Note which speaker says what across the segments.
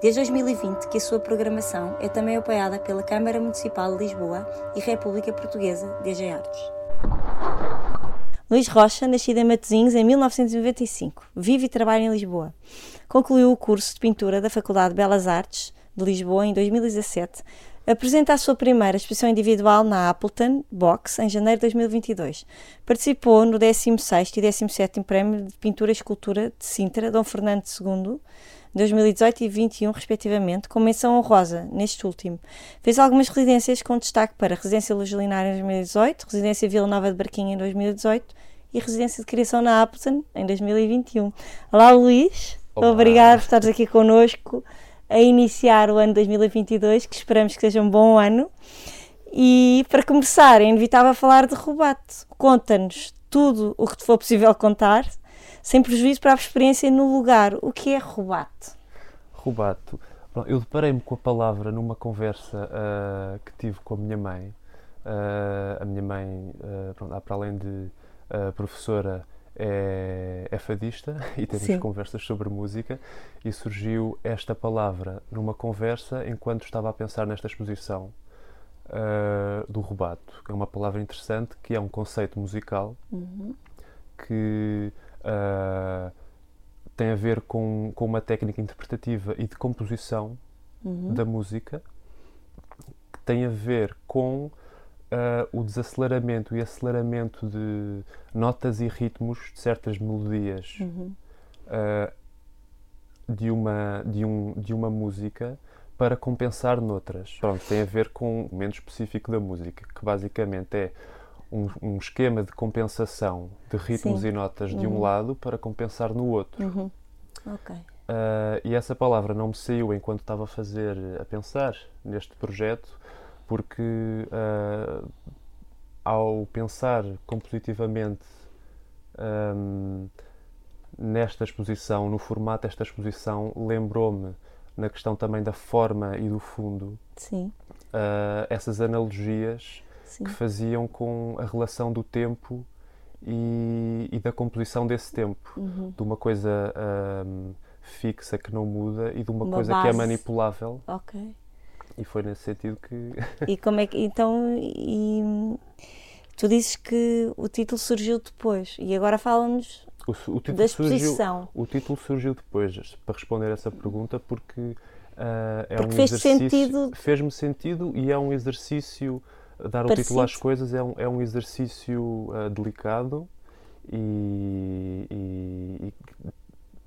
Speaker 1: Desde 2020 que a sua programação é também apoiada pela Câmara Municipal de Lisboa e República Portuguesa DG Artes. Luís Rocha, nascido em Matosinhos em 1995, vive e trabalha em Lisboa. Concluiu o curso de pintura da Faculdade de Belas Artes de Lisboa em 2017. Apresenta a sua primeira exposição individual na Appleton Box em janeiro de 2022. Participou no 16º e 17º Prémio de Pintura e Escultura de Sintra, Dom Fernando II, 2018 e 2021, respectivamente, com menção honrosa neste último. Fez algumas residências com destaque para Residência Lugilinária em 2018, Residência Vila Nova de Barquinha em 2018 e Residência de Criação na Appleton em 2021. Olá, Luís. Olá. Obrigado por estares aqui connosco a iniciar o ano 2022, que esperamos que seja um bom ano. E para começar, é inevitável falar de Rubato. Conta-nos tudo o que te for possível contar sem prejuízo para a experiência no lugar. O que é rubato?
Speaker 2: Rubato. Eu deparei-me com a palavra numa conversa uh, que tive com a minha mãe. Uh, a minha mãe, uh, pronto, para além de professora, é, é, fadista e temos Sim. conversas sobre música e surgiu esta palavra numa conversa enquanto estava a pensar nesta exposição uh, do rubato, que é uma palavra interessante, que é um conceito musical uhum. que uh, tem a ver com, com uma técnica interpretativa e de composição uhum. da música, que tem a ver com uh, o desaceleramento e aceleramento de notas e ritmos de certas melodias uhum. uh, de, uma, de, um, de uma música para compensar noutras. Pronto, tem a ver com um momento específico da música, que basicamente é um, um, esquema de compensação de ritmos Sim. e notas de uhum. um lado para compensar no outro.
Speaker 1: Uhum. Ok.
Speaker 2: Uh, e essa palavra não me saiu enquanto estava a fazer, a pensar neste projeto, porque uh, ao pensar compositivamente um, nesta exposição, no formato desta exposição, lembrou-me na questão também da forma e do fundo
Speaker 1: uh,
Speaker 2: essas analogias Sim. que faziam com a relação do tempo e, e da composição desse tempo,
Speaker 1: uhum.
Speaker 2: de uma coisa um, fixa que não muda e de uma, uma coisa base. que é manipulável.
Speaker 1: Ok.
Speaker 2: E foi nesse sentido que.
Speaker 1: e como é que. Então. E, tu dizes que o título surgiu depois e agora fala-nos da exposição.
Speaker 2: Surgiu, o título surgiu depois, para responder essa pergunta, porque uh, é
Speaker 1: porque
Speaker 2: um
Speaker 1: fez
Speaker 2: exercício.
Speaker 1: Sentido...
Speaker 2: Fez-me sentido e é um exercício dar o título às coisas é um, é um exercício uh, delicado e, e, e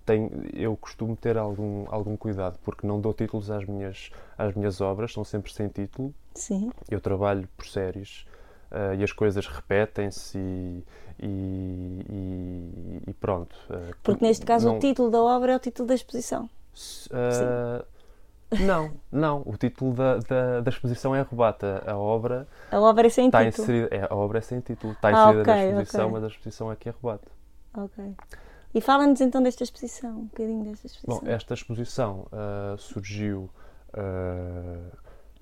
Speaker 2: tem, eu costumo ter algum, algum cuidado porque não dou títulos às minhas, às minhas obras, são sempre sem título.
Speaker 1: Sim.
Speaker 2: Eu trabalho por séries uh, e as coisas repetem-se e, e, e, pronto.
Speaker 1: Uh, porque neste caso não... o título da obra é o título da exposição.
Speaker 2: Uh, não, não. O título da, da, da, exposição é Rebata. A obra.
Speaker 1: A obra é sem
Speaker 2: está
Speaker 1: título.
Speaker 2: Inserida, é, a obra é sem título. Está ah, inserida okay, na exposição, okay. mas a exposição aqui é Rebata.
Speaker 1: Ok. E fala-nos então desta exposição, um bocadinho desta exposição.
Speaker 2: Bom, esta exposição uh, surgiu uh,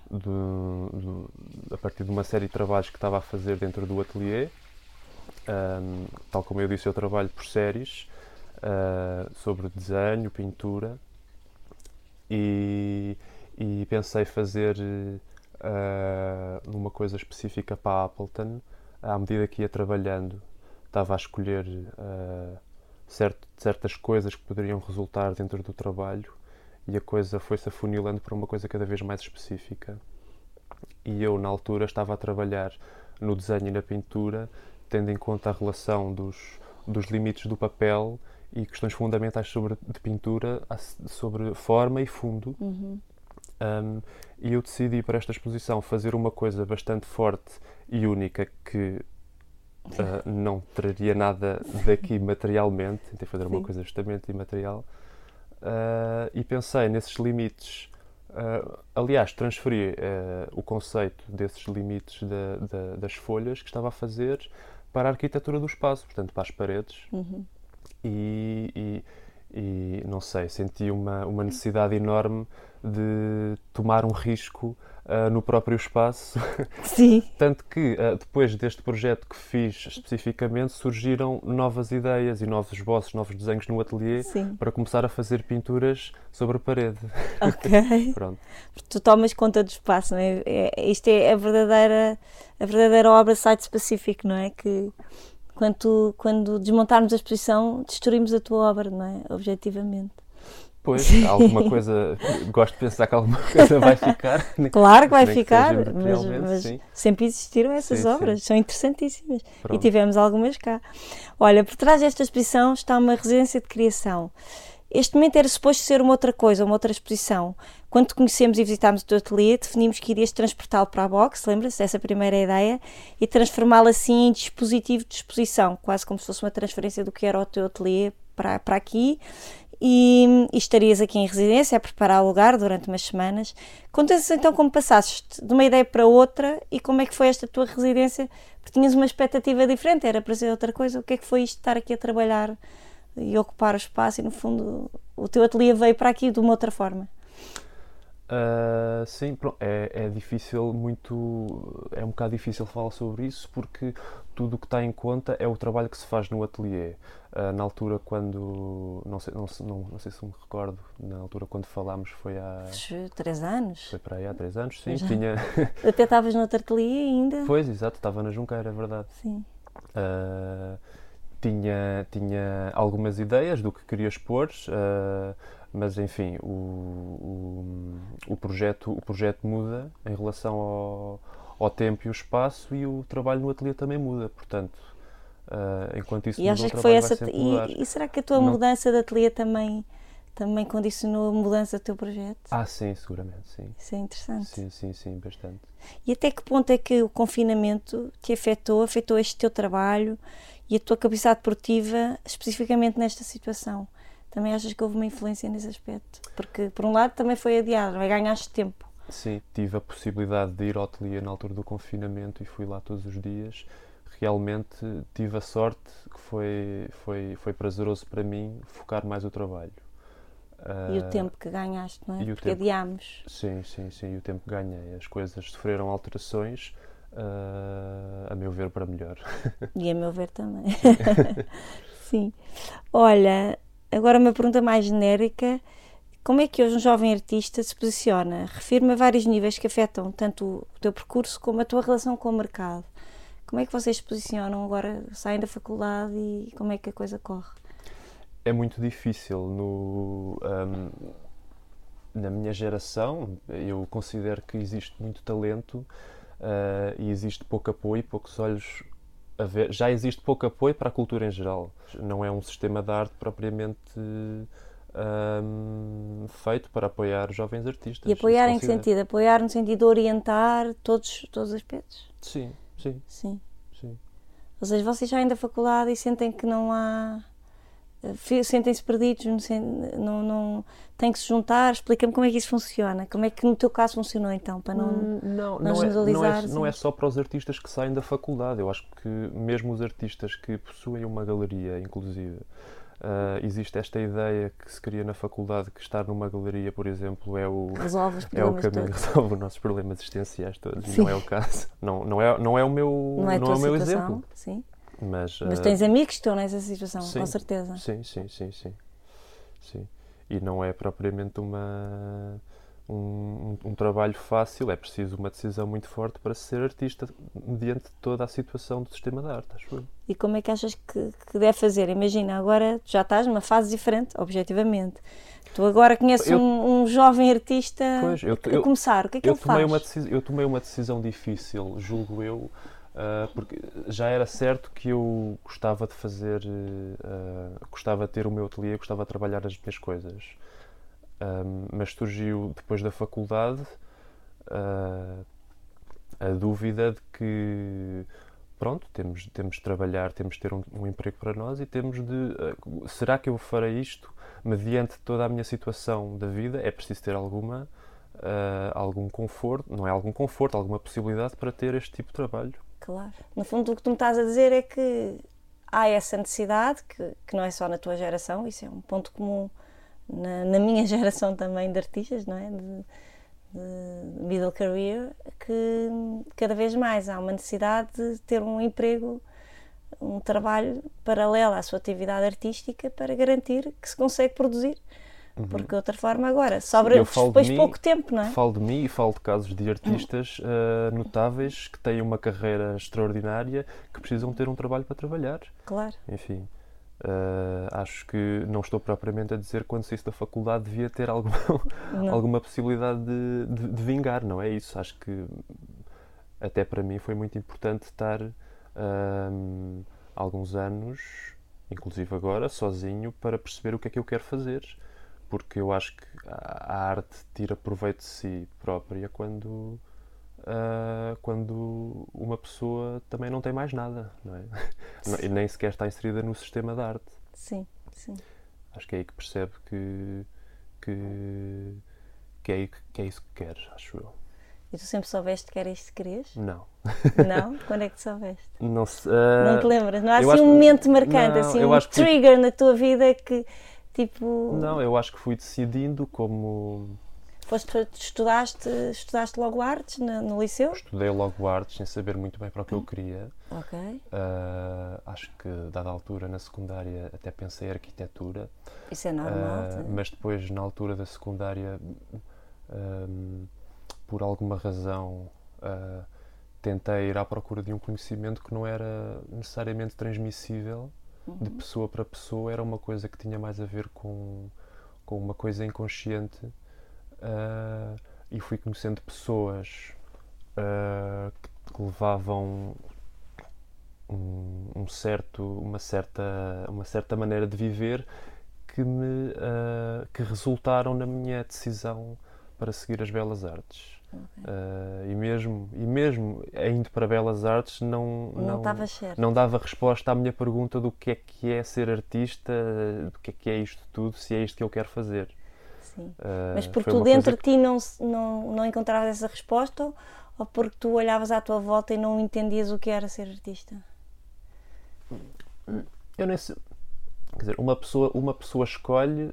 Speaker 2: de, de, a partir de uma série de trabalhos que estava a fazer dentro do ateliê. Um, tal como eu disse, eu trabalho por séries uh, sobre desenho, pintura e, e pensei fazer uh, uma coisa específica para a Appleton. À medida que ia trabalhando, estava a escolher uh, certo, certas coisas que poderiam resultar dentro do trabalho e a coisa foi-se afunilando para uma coisa cada vez mais específica. E eu, na altura, estava a trabalhar no desenho e na pintura, tendo em conta a relação dos, dos limites do papel e questões fundamentais sobre de pintura, sobre forma e fundo.
Speaker 1: Uhum.
Speaker 2: Um, e eu decidi para esta exposição fazer uma coisa bastante forte e única que uh, não traria nada daqui materialmente, tentei fazer Sim. uma coisa justamente imaterial. Uh, e pensei nesses limites Uh, aliás, transferi o conceito desses limites das folhas que estava a fazer para a arquitetura do espaço, portanto, para as paredes.
Speaker 1: Uhum.
Speaker 2: E, e, e, não sei, senti uma, uma necessidade enorme de tomar um risco uh, no próprio espaço.
Speaker 1: Sim.
Speaker 2: Tanto que uh, depois deste projeto que fiz especificamente surgiram novas ideias e novos esboços, novos desenhos no ateliê
Speaker 1: Sim.
Speaker 2: para começar a fazer pinturas sobre a parede.
Speaker 1: Ok.
Speaker 2: Pronto.
Speaker 1: Tu tomas conta do espaço, não é? é isto é a verdadeira, a verdadeira obra site-specific, não é? Que quando, quando desmontarmos a exposição, destruímos a tua obra, não é? Objetivamente.
Speaker 2: Pois, alguma coisa, gosto de pensar que alguma coisa vai ficar.
Speaker 1: Claro que vai ficar, mas, mas sempre existiram essas
Speaker 2: Sim,
Speaker 1: obras,
Speaker 2: sim.
Speaker 1: são interessantíssimas. E
Speaker 2: Pronto.
Speaker 1: tivemos algumas cá. Olha, por trás desta exposição está uma residência de criação. Este momento era suposto ser uma outra coisa, uma outra exposição. Quando te conhecemos e visitámos o teu ateliê, definimos que irias transportá-lo para a box, lembra-se dessa primeira ideia, e transformá-lo assim em dispositivo de exposição, quase como se fosse uma transferência do que era o teu ateliê para, para aqui. E, e estarias aqui em residência a preparar o lugar durante umas semanas. Conta-nos então como passaste de uma ideia para outra e como é que foi esta tua residência, porque tinhas uma expectativa diferente, era para ser outra coisa. O que é que foi isto de estar aqui a trabalhar e ocupar o espaço e no fundo o teu ateliê veio para aqui de uma outra forma?
Speaker 2: Ah, sim, pronto, é, é difícil, muito. É um bocado difícil falar sobre isso porque tudo o que está em conta é o trabalho que se faz no ateliê. Ah, na altura, quando. Não sei, não, se- não, não sei se me recordo, na altura quando falámos foi há.
Speaker 1: Três anos?
Speaker 2: Foi para aí há três anos, sim.
Speaker 1: Já.
Speaker 2: Tinha.
Speaker 1: Até estavas no ateliê ainda?
Speaker 2: Pois, exato, estava na Junqueira, é verdade.
Speaker 1: Sim.
Speaker 2: Uh, tinha, tinha algumas ideias do que queria expor, uh, mas enfim, o, o, o projeto, o projeto muda em relação ao, ao tempo e o espaço e o trabalho no ateliê também muda, portanto, uh, enquanto isso
Speaker 1: E
Speaker 2: o
Speaker 1: que foi essa. E, e será que a tua
Speaker 2: Não-
Speaker 1: mudança de ateliê também, também condicionou a mudança do teu projeto?
Speaker 2: Ah, sim, seguramente, sim.
Speaker 1: Isso é interessante.
Speaker 2: Sim, sim, sim, bastante.
Speaker 1: E até que ponto é que o confinamento te afetou, afetou este teu trabalho e a tua capacidade produtiva, especificamente nesta situação? Também achas que houve uma influência nesse aspecto? Porque, por um lado, também foi adiado? Ganhaste tempo.
Speaker 2: Sim, tive a possibilidade de ir ao ateliê na altura do confinamento e fui lá todos os dias. Realmente tive a sorte que foi, foi, foi prazeroso para mim focar mais o trabalho.
Speaker 1: E o
Speaker 2: Ah,
Speaker 1: tempo que ganhaste, não é?
Speaker 2: e
Speaker 1: Porque
Speaker 2: tempo.
Speaker 1: adiámos.
Speaker 2: Sim, sim, sim, e o tempo que ganhei. As coisas sofreram alterações, ah, a meu ver, para melhor.
Speaker 1: E a meu ver também. Sim. Olha, agora uma pergunta mais genérica. Como é que hoje um jovem artista se posiciona? Refirma a vários níveis que afetam tanto o teu percurso como a tua relação com o mercado. Como é que vocês se posicionam agora, saem da faculdade e como é que a coisa corre?
Speaker 2: É muito difícil no, ahm, na minha geração. Eu considero que existe muito talento ah, e existe pouco apoio, poucos olhos a ver. Já existe pouco apoio para a cultura em geral. Não é um sistema de arte propriamente ahm, feito para apoiar jovens artistas.
Speaker 1: E apoiar em que sentido? Apoiar no sentido de orientar todos, todos os aspectos?
Speaker 2: Sim, sim,
Speaker 1: Sim.
Speaker 2: sim.
Speaker 1: Ou seja, vocês saem da faculdade e sentem que não há. Sentem-se perdidos, não, não, têm que se juntar. Explica-me como é que isso funciona. Como é que no teu caso funcionou então? Para não...
Speaker 2: Hum, não,
Speaker 1: não
Speaker 2: não, é, não, é,
Speaker 1: generalizar,
Speaker 2: não é
Speaker 1: sim.
Speaker 2: só para os artistas que saem da faculdade. Eu acho que mesmo os artistas que possuem uma galeria, inclusive, ah, existe esta ideia que se cria na faculdade que estar numa galeria, por exemplo, é o, é o caminho que
Speaker 1: todos.
Speaker 2: resolve os nossos problemas existenciais todos.
Speaker 1: Sim.
Speaker 2: não é o caso. Não, não, é, não é o meu,
Speaker 1: Não é
Speaker 2: não é o meu exemplo.
Speaker 1: sim.
Speaker 2: Mas,
Speaker 1: Mas
Speaker 2: ah,
Speaker 1: tens amigos que estão nessa situação,
Speaker 2: sim.
Speaker 1: com certeza.
Speaker 2: Sim, sim, sim, sim. sim. E não é propriamente uma, um, um- trabalho fácil, é preciso uma decisão muito forte para ser artista diante de toda a situação do sistema da arte, acho eu.
Speaker 1: E como é que achas que, que deve fazer? Imagina, agora tu já estás numa fase diferente, objetivamente. Tu agora conheces
Speaker 2: Eu-
Speaker 1: um, um jovem artista
Speaker 2: Pois, eu-
Speaker 1: a começar. O que é que
Speaker 2: Eu
Speaker 1: ele
Speaker 2: tomei,
Speaker 1: faz?
Speaker 2: uma decisão, eu tomei uma decisão difícil, julgo eu, ah, porque já era certo que eu gostava de fazer, ah, gostava de ter o meu ateliê, gostava de trabalhar as minhas coisas. Ahm, mas surgiu depois da faculdade ah, a dúvida de que pronto, temos, temos de trabalhar, temos de ter um, um emprego para nós e temos de ah, será que eu farei isto mediante toda a minha situação da vida? É preciso ter alguma uh, algum conforto, não é algum conforto, alguma possibilidade para ter este tipo de trabalho.
Speaker 1: Claro. No fundo, o que tu me estás a dizer é que há essa necessidade, que, que não é só na tua geração, isso é um ponto comum na, na minha geração também de artistas, não é? De, de middle career, que cada vez mais há uma necessidade de ter um emprego, um trabalho paralelo à sua atividade artística para garantir que se consegue produzir Uhum. Porque de outra forma agora sobra depois de mim, pouco tempo, não é?
Speaker 2: Falo de mim e falo de casos de artistas uh, notáveis que têm uma carreira extraordinária que precisam ter um trabalho para trabalhar.
Speaker 1: Claro.
Speaker 2: Enfim. Uh, acho que não estou propriamente a dizer quando saísse da faculdade devia ter alguma, alguma possibilidade de, de, de, vingar, não é isso? Acho que até para mim foi muito importante estar uh, alguns anos, inclusive agora, sozinho, para perceber o que é que eu quero fazer porque eu acho que a arte tira proveito de si própria quando, uh, quando uma pessoa também não tem mais nada, não é? e nem sequer está inserida no sistema da arte.
Speaker 1: Sim, sim.
Speaker 2: Acho que é aí que percebe que, que, que, é, que é isso que queres, acho eu.
Speaker 1: E tu sempre soubeste que era isto que querias?
Speaker 2: Não.
Speaker 1: Não? Quando é que soubeste?
Speaker 2: Não, uh,
Speaker 1: não te lembras? Não há assim um momento marcante, não, assim um trigger que... na tua vida que Tipo.
Speaker 2: Não, eu acho que fui decidindo como.
Speaker 1: Foste, estudaste, estudaste logo artes no, no, liceu?
Speaker 2: Estudei logo artes sem saber muito bem para o que eu queria.
Speaker 1: Ok. Uh,
Speaker 2: acho que, dada a altura, na secundária, até pensei em arquitetura.
Speaker 1: Isso é normal.
Speaker 2: Uh, mas depois, na altura da secundária, por alguma razão, tentei ir à procura de um conhecimento que não era necessariamente transmissível de pessoa para pessoa era uma coisa que tinha mais a ver com, com uma coisa inconsciente uh, e fui conhecendo pessoas uh, que, que, levavam um, um, certo, uma, certa, uma certa maneira de viver que, me, uh, que resultaram na minha decisão para seguir as belas artes. Uh, e mesmo e mesmo indo para belas artes não
Speaker 1: não, não,
Speaker 2: não dava resposta à minha pergunta do que é que é ser artista do que é que é isto tudo se é isto que eu quero fazer.
Speaker 1: Sim. Uh, mas porque tu dentro de ti não, não não encontravas essa resposta ou porque tu olhavas à tua volta e não entendias o que era ser artista?
Speaker 2: Eu nem sei quer dizer uma pessoa uma pessoa escolhe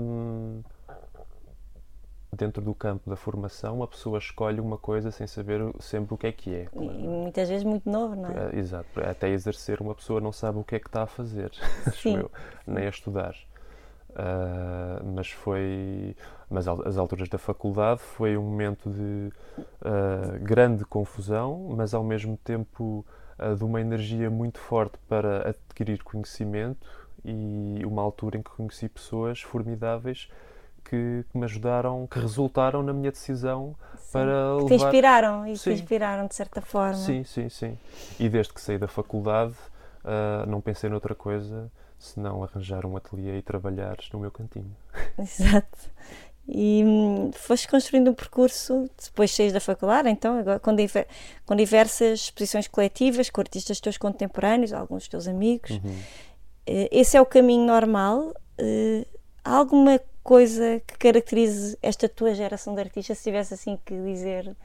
Speaker 2: hum, dentro do campo da formação, a pessoa escolhe uma coisa sem saber sempre o que é que é.
Speaker 1: Claro. E muitas vezes muito novo, não é?
Speaker 2: é? Exato. Até exercer, uma pessoa não sabe o que é que está a fazer,
Speaker 1: Sim.
Speaker 2: eu, nem a estudar. Uh, mas foi. Mas as alturas da faculdade foi um momento de uh, grande confusão, mas ao mesmo tempo uh, de uma energia muito forte para adquirir conhecimento e uma altura em que conheci pessoas formidáveis que, que, me ajudaram, que resultaram na minha decisão sim, para
Speaker 1: que levar... te inspiraram e sim. te inspiraram de certa forma.
Speaker 2: Sim, sim, sim. E desde que saí da faculdade uh, não pensei noutra coisa senão arranjar um ateliê e trabalhar no meu cantinho.
Speaker 1: Exato. E hum, foste construindo um percurso depois de saís da faculdade, então, agora, com, diver, com diversas exposições coletivas, com artistas teus contemporâneos, alguns teus amigos. Uhum. Uh, esse é o caminho normal. Uh, há alguma coisa que caracterize esta tua geração de artistas, se tivesse assim que dizer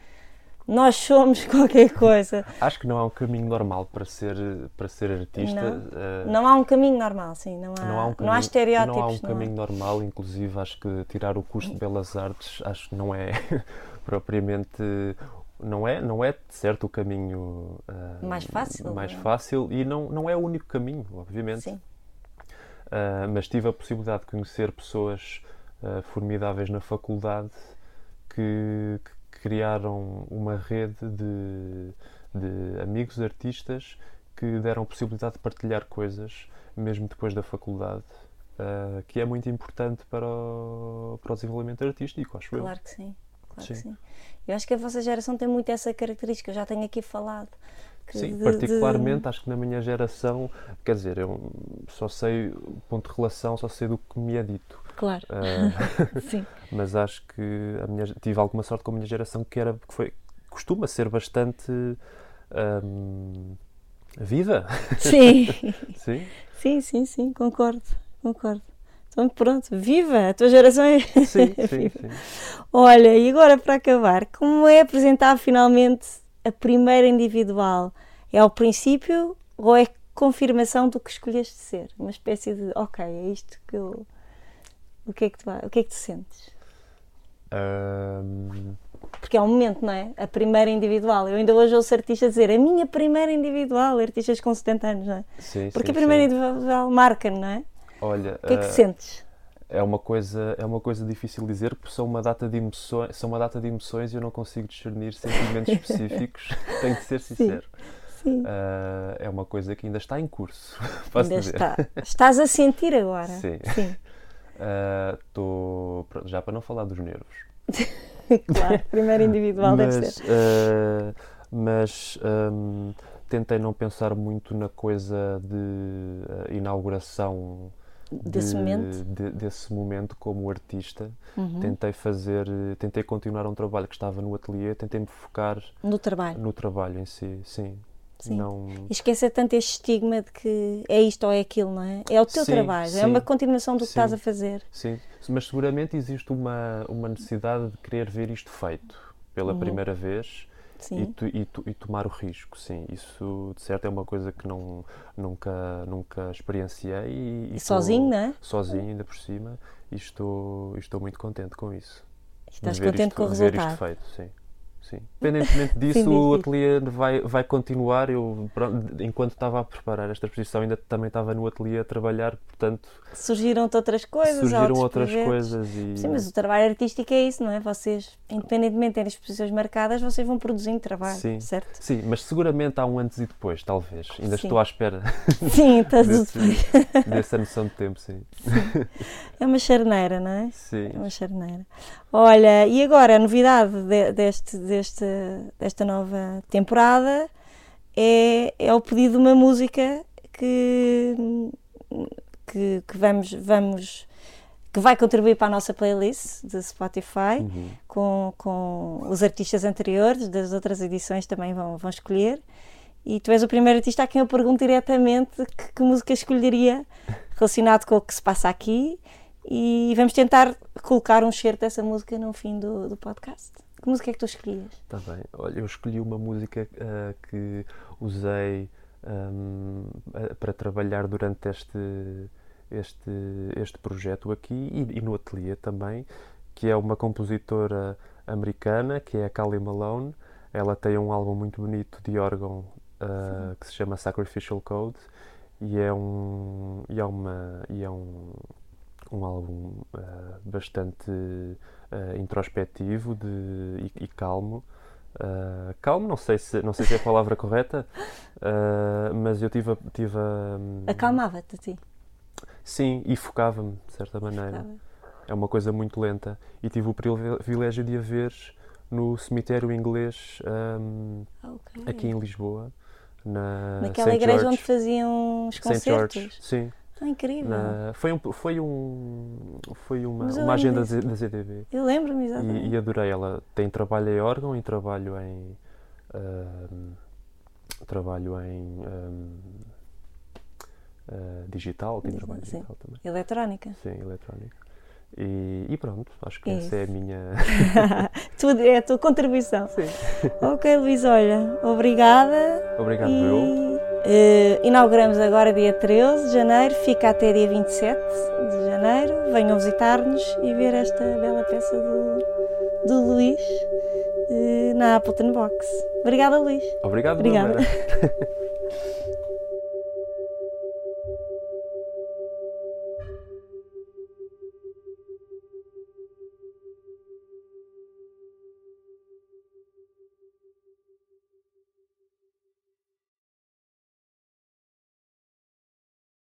Speaker 1: nós somos qualquer coisa.
Speaker 2: Acho que não há um caminho normal para ser, para ser artista.
Speaker 1: Não, uh, não há um caminho normal, sim. Não há, não há, um caminho, não há estereótipos.
Speaker 2: Não há um caminho normal, inclusive acho que tirar o curso de Belas Artes acho que não é propriamente não é não é certo o caminho
Speaker 1: uh, mais fácil
Speaker 2: mais não? fácil e não não é o único caminho obviamente
Speaker 1: Sim.
Speaker 2: Uh, mas tive a possibilidade de conhecer pessoas uh, formidáveis na faculdade que, que, criaram uma rede de, de amigos artistas que deram a possibilidade de partilhar coisas mesmo depois da faculdade. Uh, que é muito importante para o, para o desenvolvimento artístico, acho
Speaker 1: claro
Speaker 2: eu.
Speaker 1: Claro que sim, claro sim. que sim. Eu acho que a vossa geração tem muito essa característica, eu já tenho aqui falado.
Speaker 2: Sim, de, particularmente de... acho que na minha geração, quer dizer, eu só sei, ponto de relação, só sei do que me é dito.
Speaker 1: Claro. Uh, Sim.
Speaker 2: Mas acho que a minha, tive alguma sorte com a minha geração que era que foi costuma ser bastante um, viva.
Speaker 1: Sim.
Speaker 2: sim.
Speaker 1: Sim, sim, sim, concordo, concordo. Então, pronto, viva! A tua geração é.
Speaker 2: Sim, sim,
Speaker 1: viva.
Speaker 2: sim.
Speaker 1: Olha, e agora para acabar, como é apresentar finalmente a primeira individual? É ao princípio ou é confirmação do que escolheste ser? Uma espécie de, ok, é isto que eu. O que é que tu, o que é que tu sentes?
Speaker 2: Ahm,
Speaker 1: Porque é um momento, não é? A primeira individual. Eu ainda hoje ouço artistas dizer a minha primeira individual, artistas com 70 anos, não é?
Speaker 2: sim,
Speaker 1: Porque
Speaker 2: sim,
Speaker 1: a primeira
Speaker 2: sim.
Speaker 1: individual marca, não é?
Speaker 2: Olha,
Speaker 1: O que é que
Speaker 2: ah,
Speaker 1: sentes?
Speaker 2: É uma coisa é uma coisa difícil dizer porque são uma data de emoções são uma data de emoções e eu não consigo discernir sentimentos específicos tenho de ser sincero
Speaker 1: Sim.
Speaker 2: Ah, é uma coisa que ainda está em curso
Speaker 1: Ainda
Speaker 2: dizer
Speaker 1: está. Estás a sentir agora.
Speaker 2: Sim.
Speaker 1: Sim.
Speaker 2: Ah, tô- pronto, já para não falar dos nervos
Speaker 1: claro. Primeira individual deve
Speaker 2: mas,
Speaker 1: ser.
Speaker 2: ah, mas ahm, tentei não pensar muito na coisa de inauguração
Speaker 1: Desse
Speaker 2: de-
Speaker 1: momento.
Speaker 2: de- desse momento como artista
Speaker 1: Uhum.
Speaker 2: tentei fazer tentei continuar um trabalho que estava no ateliê tentei me focar
Speaker 1: No trabalho.
Speaker 2: no trabalho em si sim,
Speaker 1: Sim.
Speaker 2: não
Speaker 1: E esquecer tanto este estigma de que é isto ou é aquilo, não é? É o teu
Speaker 2: Sim,
Speaker 1: trabalho, é
Speaker 2: sim.
Speaker 1: uma continuação do que estás a fazer.
Speaker 2: sim mas seguramente existe uma uma necessidade de querer ver isto feito pela
Speaker 1: Uhum.
Speaker 2: primeira vez e, tu- e tu- e tomar o risco sim isso de certo é uma coisa que não nunca nunca experienciei e,
Speaker 1: E
Speaker 2: estou
Speaker 1: sozinho, não é?
Speaker 2: sozinho ainda por cima e estou estou muito contente com isso
Speaker 1: Estás contente
Speaker 2: isto-
Speaker 1: com o
Speaker 2: de ver
Speaker 1: resultado.
Speaker 2: isto feito, sim. Sim. Independentemente disso,
Speaker 1: Sim,
Speaker 2: o ateliê vai, vai continuar. Eu, pronto, enquanto estava a preparar esta exposição, ainda também estava no ateliê a trabalhar, portanto,
Speaker 1: Surgiram-te outras coisas,
Speaker 2: surgiram outras
Speaker 1: projetos.
Speaker 2: coisas. E...
Speaker 1: Sim, mas o trabalho artístico é isso, não é? Vocês, independentemente de terem exposições marcadas, vocês vão produzindo trabalho,
Speaker 2: Sim.
Speaker 1: certo?
Speaker 2: Sim, mas seguramente há um antes e depois, talvez. Ainda
Speaker 1: Sim.
Speaker 2: estou à espera
Speaker 1: Sim, estás
Speaker 2: desse, dessa noção de tempo, sim.
Speaker 1: É uma charneira, não é?
Speaker 2: Sim.
Speaker 1: É uma charneira. Olha, e agora a novidade de- deste, deste, desta nova temporada é, é o pedido de uma música que, que, que vamos, vamos que vai contribuir para a nossa playlist de Spotify
Speaker 2: Uhum.
Speaker 1: com, com os artistas anteriores das outras edições também vão, vão escolher e tu és o primeiro artista a quem eu pergunto diretamente que, que música escolheria relacionado com o que se passa aqui e vamos tentar colocar um certo dessa música no fim do, do podcast. Que música é que tu escolhias?
Speaker 2: Está bem. Olha, eu escolhi uma música ah, que usei ahm, a- para trabalhar durante este, este, este projeto aqui e, e no ateliê também, que é uma compositora americana, que é a Callie Malone. Ela tem um álbum muito bonito de órgão ah, que se chama Sacrificial Code e é um, e é uma, e é um, um álbum ah, bastante ah, introspectivo de, e, e calmo. Ah, calmo, não sei, se, não sei se é a palavra correta, ah, mas eu tive, a- tive a, hum,
Speaker 1: Acalmava-te a ti.
Speaker 2: Sim, e focava-me, de certa maneira. É uma coisa muito lenta. E tive o privilégio de a ver no cemitério inglês hum,
Speaker 1: Ah, ok.
Speaker 2: aqui em Lisboa, na
Speaker 1: Naquela
Speaker 2: St.
Speaker 1: igreja
Speaker 2: George.
Speaker 1: onde faziam os concertos.
Speaker 2: Sim.
Speaker 1: Ah, incrível.
Speaker 2: Na- foi um, foi um, foi uma,
Speaker 1: Mas
Speaker 2: uma agenda
Speaker 1: disso.
Speaker 2: da ZDB.
Speaker 1: Eu lembro-me exatamente.
Speaker 2: E, e adorei. Ela tem trabalho em órgão e trabalho em. hum, trabalho em. ah, digital, tem trabalho
Speaker 1: sim.
Speaker 2: digital também.
Speaker 1: Eletrónica.
Speaker 2: Sim, eletrónica. E, e pronto, acho que
Speaker 1: É
Speaker 2: essa é a minha.
Speaker 1: Tudo é a tua contribuição. Ok, Luís, olha, obrigada.
Speaker 2: Obrigado,
Speaker 1: e,
Speaker 2: eu.
Speaker 1: Eh, inauguramos agora dia 13 de janeiro, fica até dia 27 de janeiro. Venham visitar-nos e ver esta bela peça do, do Luís eh, na Appleton Box. Obrigada, Luís.
Speaker 2: Obrigado,
Speaker 1: Obrigada.